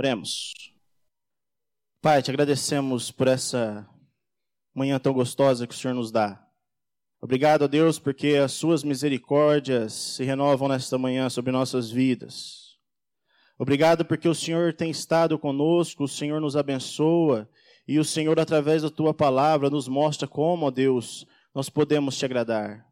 Oremos. Pai, te agradecemos por essa manhã tão gostosa que o Senhor nos dá. Obrigado Deus porque as suas misericórdias se renovam nesta manhã sobre nossas vidas. Obrigado porque o Senhor tem estado conosco, o Senhor nos abençoa e o Senhor, através da tua palavra, nos mostra como, ó Deus, nós podemos te agradar.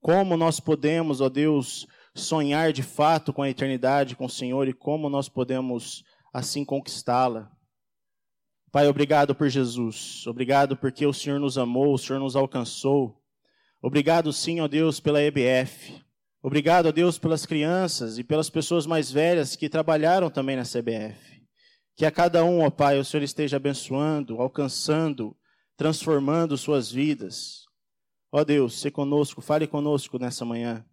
Como nós podemos, ó Deus, sonhar de fato com a eternidade com o Senhor e como nós podemos assim conquistá-la. Pai, obrigado por Jesus. Obrigado porque o Senhor nos amou, o Senhor nos alcançou. Obrigado, sim, ó Deus, pela EBF. Obrigado, ó Deus, pelas crianças e pelas pessoas mais velhas que trabalharam também na CBF. Que a cada um, ó Pai, o Senhor esteja abençoando, alcançando, transformando suas vidas. Ó Deus, se conosco, fale conosco nessa manhã.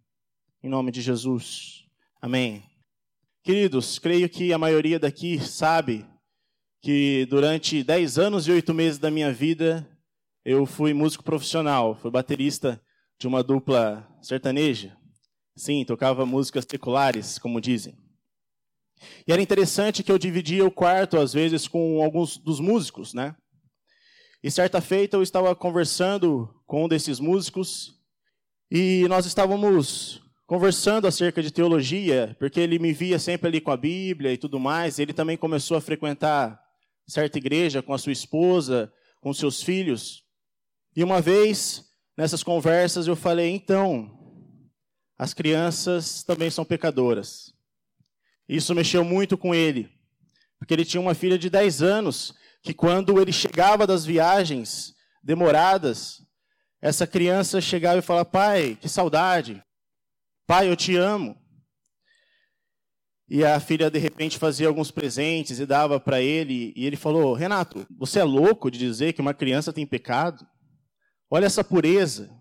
Em nome de Jesus. Amém. Queridos, creio que a maioria daqui sabe que durante 10 anos e 8 meses da minha vida eu fui músico profissional, fui baterista de uma dupla sertaneja. Sim, tocava músicas seculares, como dizem. E era interessante que eu dividia o quarto, às vezes, com alguns dos músicos, né? E certa feita eu estava conversando com um desses músicos e nós estávamos conversando acerca de teologia, porque ele me via sempre ali com a Bíblia e tudo mais. Ele também começou a frequentar certa igreja com a sua esposa, com seus filhos. E uma vez, nessas conversas, eu falei: então, as crianças também são pecadoras. Isso mexeu muito com ele, porque ele tinha uma filha de 10 anos, que quando ele chegava das viagens demoradas, essa criança chegava e falava: pai, que saudade. Pai, eu te amo. E a filha, de repente, fazia alguns presentes e dava para ele. E ele falou: Renato, você é louco de dizer que uma criança tem pecado? Olha essa pureza.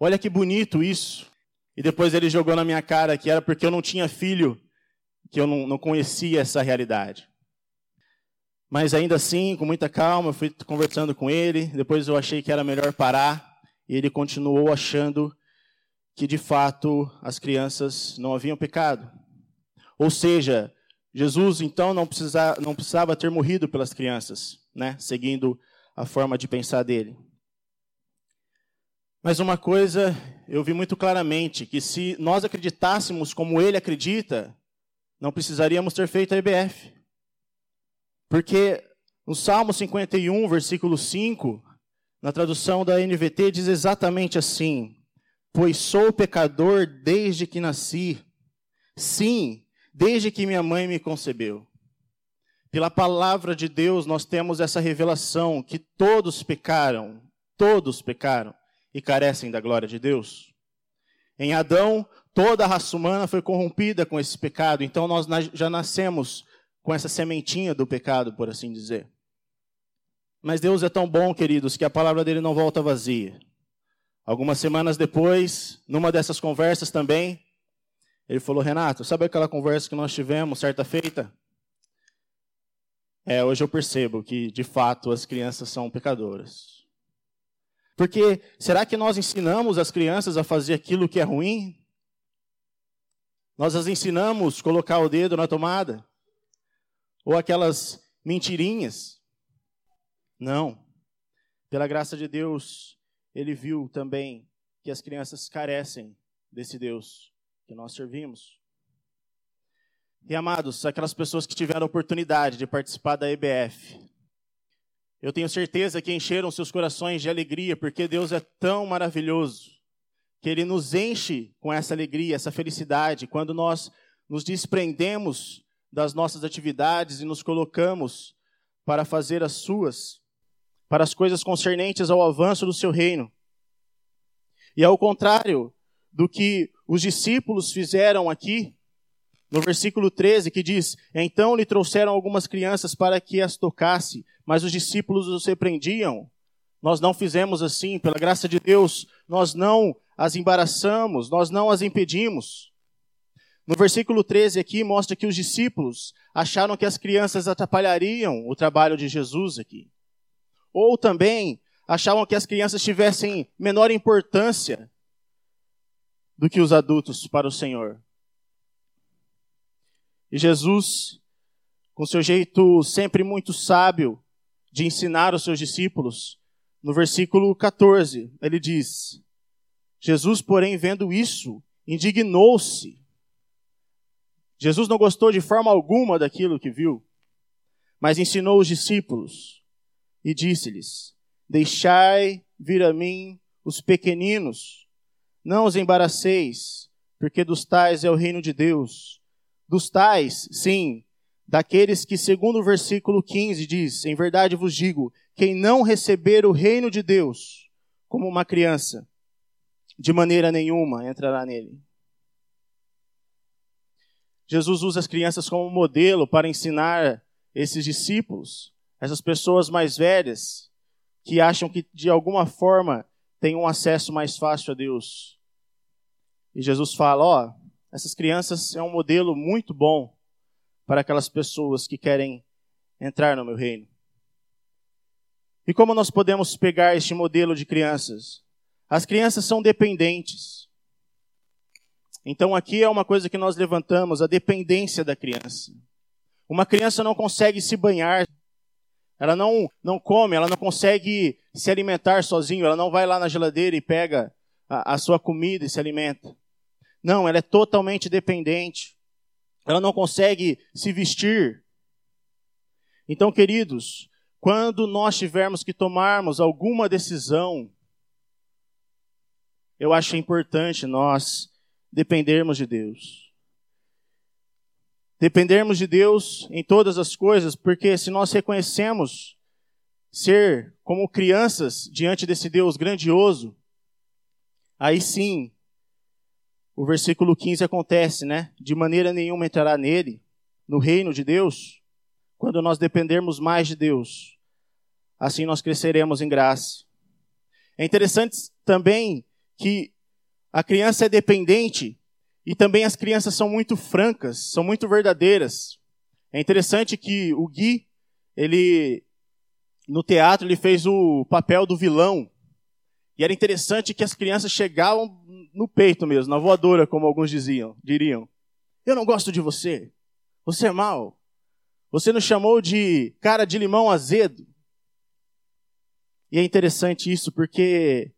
Olha que bonito isso. E depois ele jogou na minha cara que era porque eu não tinha filho, que eu não, não conhecia essa realidade. Mas ainda assim, com muita calma, eu fui conversando com ele. Depois eu achei que era melhor parar. E ele continuou achando que de fato as crianças não haviam pecado. Ou seja, Jesus então não, precisa, não precisava ter morrido pelas crianças, né? seguindo a forma de pensar dele. Mas uma coisa eu vi muito claramente: que se nós acreditássemos como ele acredita, não precisaríamos ter feito a IBF. Porque no Salmo 51, versículo 5, na tradução da NVT, diz exatamente assim: pois sou pecador desde que nasci. Sim, desde que minha mãe me concebeu. Pela palavra de Deus, nós temos essa revelação que todos pecaram, todos pecaram e carecem da glória de Deus. Em Adão, toda a raça humana foi corrompida com esse pecado, então nós já nascemos com essa sementinha do pecado, por assim dizer. Mas Deus é tão bom, queridos, que a palavra dele não volta vazia. Algumas semanas depois, numa dessas conversas também, ele falou: Renato, sabe aquela conversa que nós tivemos certa feita? É, hoje eu percebo que, de fato, as crianças são pecadoras. Porque será que nós ensinamos as crianças a fazer aquilo que é ruim? Nós as ensinamos a colocar o dedo na tomada? Ou aquelas mentirinhas? Não. Pela graça de Deus, ele viu também que as crianças carecem desse Deus que nós servimos. E amados, aquelas pessoas que tiveram a oportunidade de participar da EBF, eu tenho certeza que encheram seus corações de alegria, porque Deus é tão maravilhoso, que Ele nos enche com essa alegria, essa felicidade, quando nós nos desprendemos das nossas atividades e nos colocamos para fazer as suas para as coisas concernentes ao avanço do seu reino. E ao contrário do que os discípulos fizeram aqui, no versículo 13, que diz: Então lhe trouxeram algumas crianças para que as tocasse, mas os discípulos os repreendiam. Nós não fizemos assim, pela graça de Deus, nós não as embaraçamos, nós não as impedimos. No versículo 13 aqui mostra que os discípulos acharam que as crianças atrapalhariam o trabalho de Jesus aqui. Ou também achavam que as crianças tivessem menor importância do que os adultos para o Senhor. E Jesus, com seu jeito sempre muito sábio de ensinar os seus discípulos, no versículo 14, ele diz: Jesus, porém, vendo isso, indignou-se. Jesus não gostou de forma alguma daquilo que viu, mas ensinou os discípulos e disse-lhes: Deixai vir a mim os pequeninos, não os embaraceis, porque dos tais é o reino de Deus. Dos tais, sim, daqueles que, segundo o versículo 15, diz: Em verdade vos digo, quem não receber o reino de Deus como uma criança, de maneira nenhuma entrará nele. Jesus usa as crianças como modelo para ensinar esses discípulos, essas pessoas mais velhas, que acham que de alguma forma têm um acesso mais fácil a Deus. E Jesus fala: ó, oh, essas crianças é um modelo muito bom para aquelas pessoas que querem entrar no meu reino. E como nós podemos pegar este modelo de crianças? As crianças são dependentes. Então aqui é uma coisa que nós levantamos, a dependência da criança. Uma criança não consegue se banhar, ela não, não come, ela não consegue se alimentar sozinho, ela não vai lá na geladeira e pega a, a sua comida e se alimenta. Não, ela é totalmente dependente. Ela não consegue se vestir. Então, queridos, quando nós tivermos que tomarmos alguma decisão, eu acho importante nós dependermos de Deus. Dependermos de Deus em todas as coisas, porque se nós reconhecemos ser como crianças diante desse Deus grandioso, aí sim, o versículo 15 acontece, né? De maneira nenhuma entrará nele, no reino de Deus, quando nós dependermos mais de Deus, assim nós cresceremos em graça. É interessante também que a criança é dependente e também as crianças são muito francas, são muito verdadeiras. É interessante que o Gui, ele no teatro ele fez o papel do vilão. E era interessante que as crianças chegavam no peito mesmo, na voadora, como alguns diziam, diriam. Eu não gosto de você. Você é mau. Você nos chamou de cara de limão azedo. E é interessante isso porque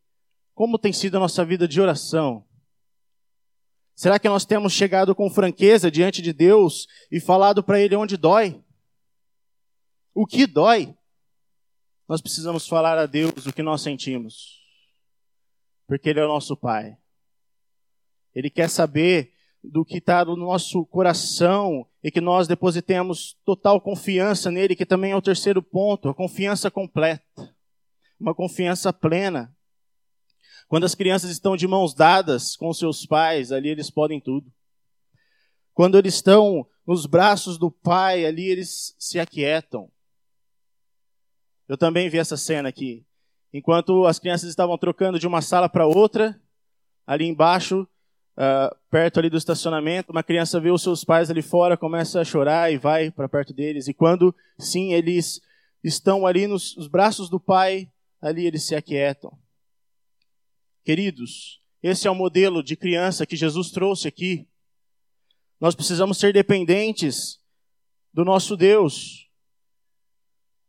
como tem sido a nossa vida de oração? Será que nós temos chegado com franqueza diante de Deus e falado para Ele onde dói? O que dói? Nós precisamos falar a Deus o que nós sentimos, porque Ele é o nosso Pai. Ele quer saber do que está no nosso coração e que nós depositemos total confiança nele, que também é o terceiro ponto, a confiança completa, uma confiança plena. Quando as crianças estão de mãos dadas com seus pais, ali eles podem tudo. Quando eles estão nos braços do pai, ali eles se aquietam. Eu também vi essa cena aqui. Enquanto as crianças estavam trocando de uma sala para outra, ali embaixo uh, perto ali do estacionamento, uma criança vê os seus pais ali fora, começa a chorar e vai para perto deles. E quando, sim, eles estão ali nos, braços do pai, ali eles se aquietam. Queridos, esse é o modelo de criança que Jesus trouxe aqui. Nós precisamos ser dependentes do nosso Deus.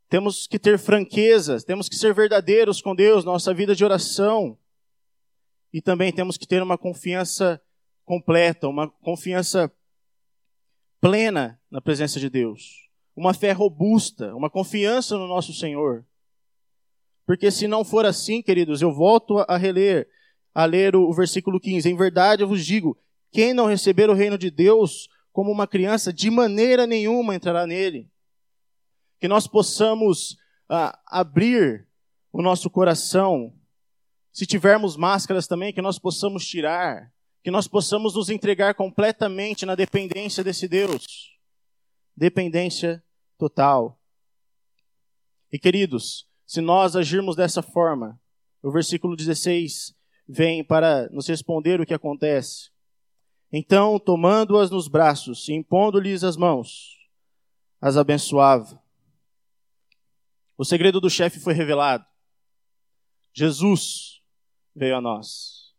Temos que ter franqueza, temos que ser verdadeiros com Deus, nossa vida de oração. E também temos que ter uma confiança completa, uma confiança plena na presença de Deus. Uma fé robusta, uma confiança no nosso Senhor. Porque se não for assim, queridos, eu volto a reler, a ler o, versículo 15. Em verdade eu vos digo: quem não receber o reino de Deus como uma criança, de maneira nenhuma entrará nele. Que nós possamos ah, abrir o nosso coração se tivermos máscaras também, que nós possamos tirar, que nós possamos nos entregar completamente na dependência desse Deus. Dependência total. E queridos, se nós agirmos dessa forma, o versículo 16 vem para nos responder o que acontece. Então, tomando-as nos braços e impondo-lhes as mãos, as abençoava. O segredo do chefe foi revelado. Jesus veio a nós.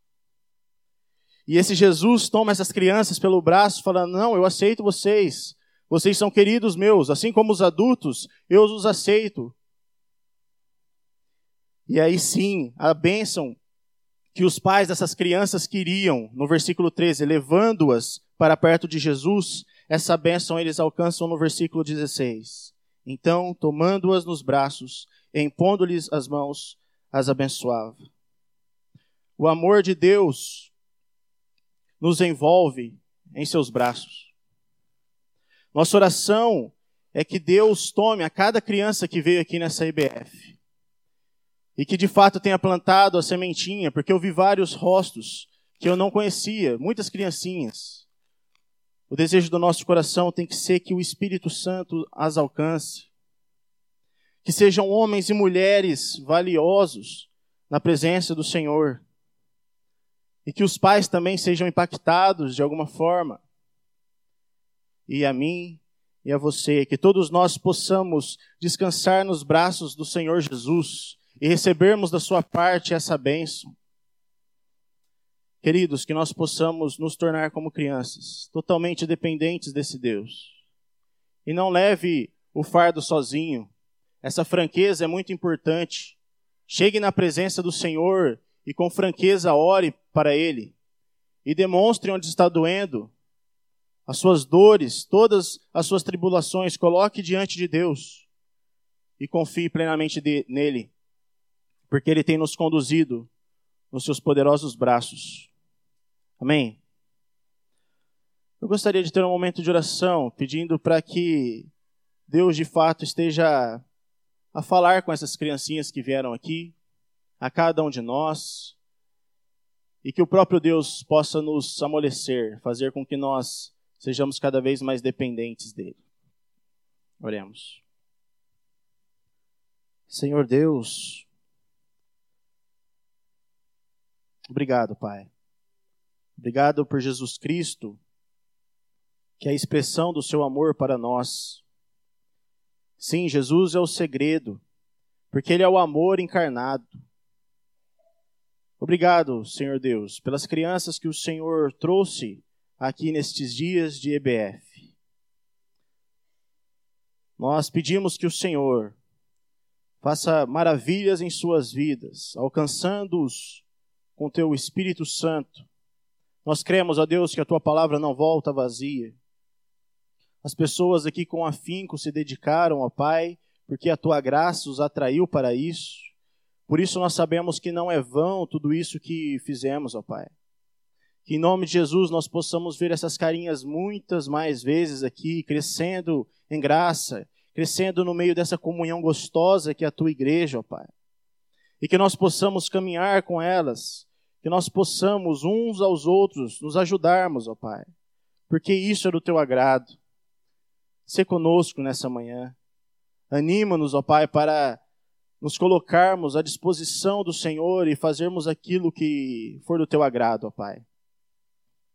E esse Jesus toma essas crianças pelo braço, falando: Não, eu aceito vocês. Vocês são queridos meus, assim como os adultos, eu os aceito. E aí sim, a bênção que os pais dessas crianças queriam, no versículo 13, levando-as para perto de Jesus, essa bênção eles alcançam no versículo 16. Então, tomando-as nos braços, impondo-lhes as mãos, as abençoava. O amor de Deus nos envolve em seus braços. Nossa oração é que Deus tome a cada criança que veio aqui nessa IBF e que de fato tenha plantado a sementinha, porque eu vi vários rostos que eu não conhecia, muitas criancinhas. O desejo do nosso coração tem que ser que o Espírito Santo as alcance, que sejam homens e mulheres valiosos na presença do Senhor, e que os pais também sejam impactados de alguma forma. E a mim e a você, que todos nós possamos descansar nos braços do Senhor Jesus e recebermos da sua parte essa bênção. Queridos, que nós possamos nos tornar como crianças, totalmente dependentes desse Deus. E não leve o fardo sozinho. Essa franqueza é muito importante. Chegue na presença do Senhor e com franqueza ore para Ele. E demonstre onde está doendo, as suas dores, todas as suas tribulações, coloque diante de Deus e confie plenamente de, nele, porque Ele tem nos conduzido nos seus poderosos braços. Amém? Eu gostaria de ter um momento de oração, pedindo para que Deus de fato esteja a falar com essas criancinhas que vieram aqui, a cada um de nós, e que o próprio Deus possa nos amolecer, fazer com que nós sejamos cada vez mais dependentes dele. Oremos. Senhor Deus, obrigado, Pai. Obrigado por Jesus Cristo, que é a expressão do seu amor para nós. Sim, Jesus é o segredo, porque ele é o amor encarnado. Obrigado, Senhor Deus, pelas crianças que o Senhor trouxe aqui nestes dias de EBF. Nós pedimos que o Senhor faça maravilhas em suas vidas, alcançando-os com teu Espírito Santo. Nós cremos, ó Deus, que a tua palavra não volta vazia. As pessoas aqui com afinco se dedicaram, ó Pai, porque a tua graça os atraiu para isso. Por isso nós sabemos que não é vão tudo isso que fizemos, ó Pai. Que em nome de Jesus nós possamos ver essas carinhas muitas mais vezes aqui, crescendo em graça, crescendo no meio dessa comunhão gostosa que é a tua igreja, ó Pai. E que nós possamos caminhar com elas, que nós possamos uns aos outros nos ajudarmos, ó Pai. Porque isso é do teu agrado. Se conosco nessa manhã. Anima-nos, ó Pai, para nos colocarmos à disposição do Senhor e fazermos aquilo que for do teu agrado, ó Pai.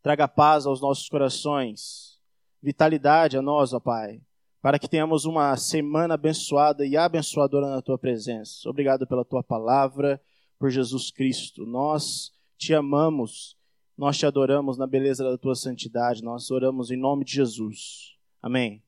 Traga paz aos nossos corações, vitalidade a nós, ó Pai, para que tenhamos uma semana abençoada e abençoadora na tua presença. Obrigado pela tua palavra, por Jesus Cristo. Nós te amamos, nós te adoramos na beleza da tua santidade, nós oramos em nome de Jesus. Amém.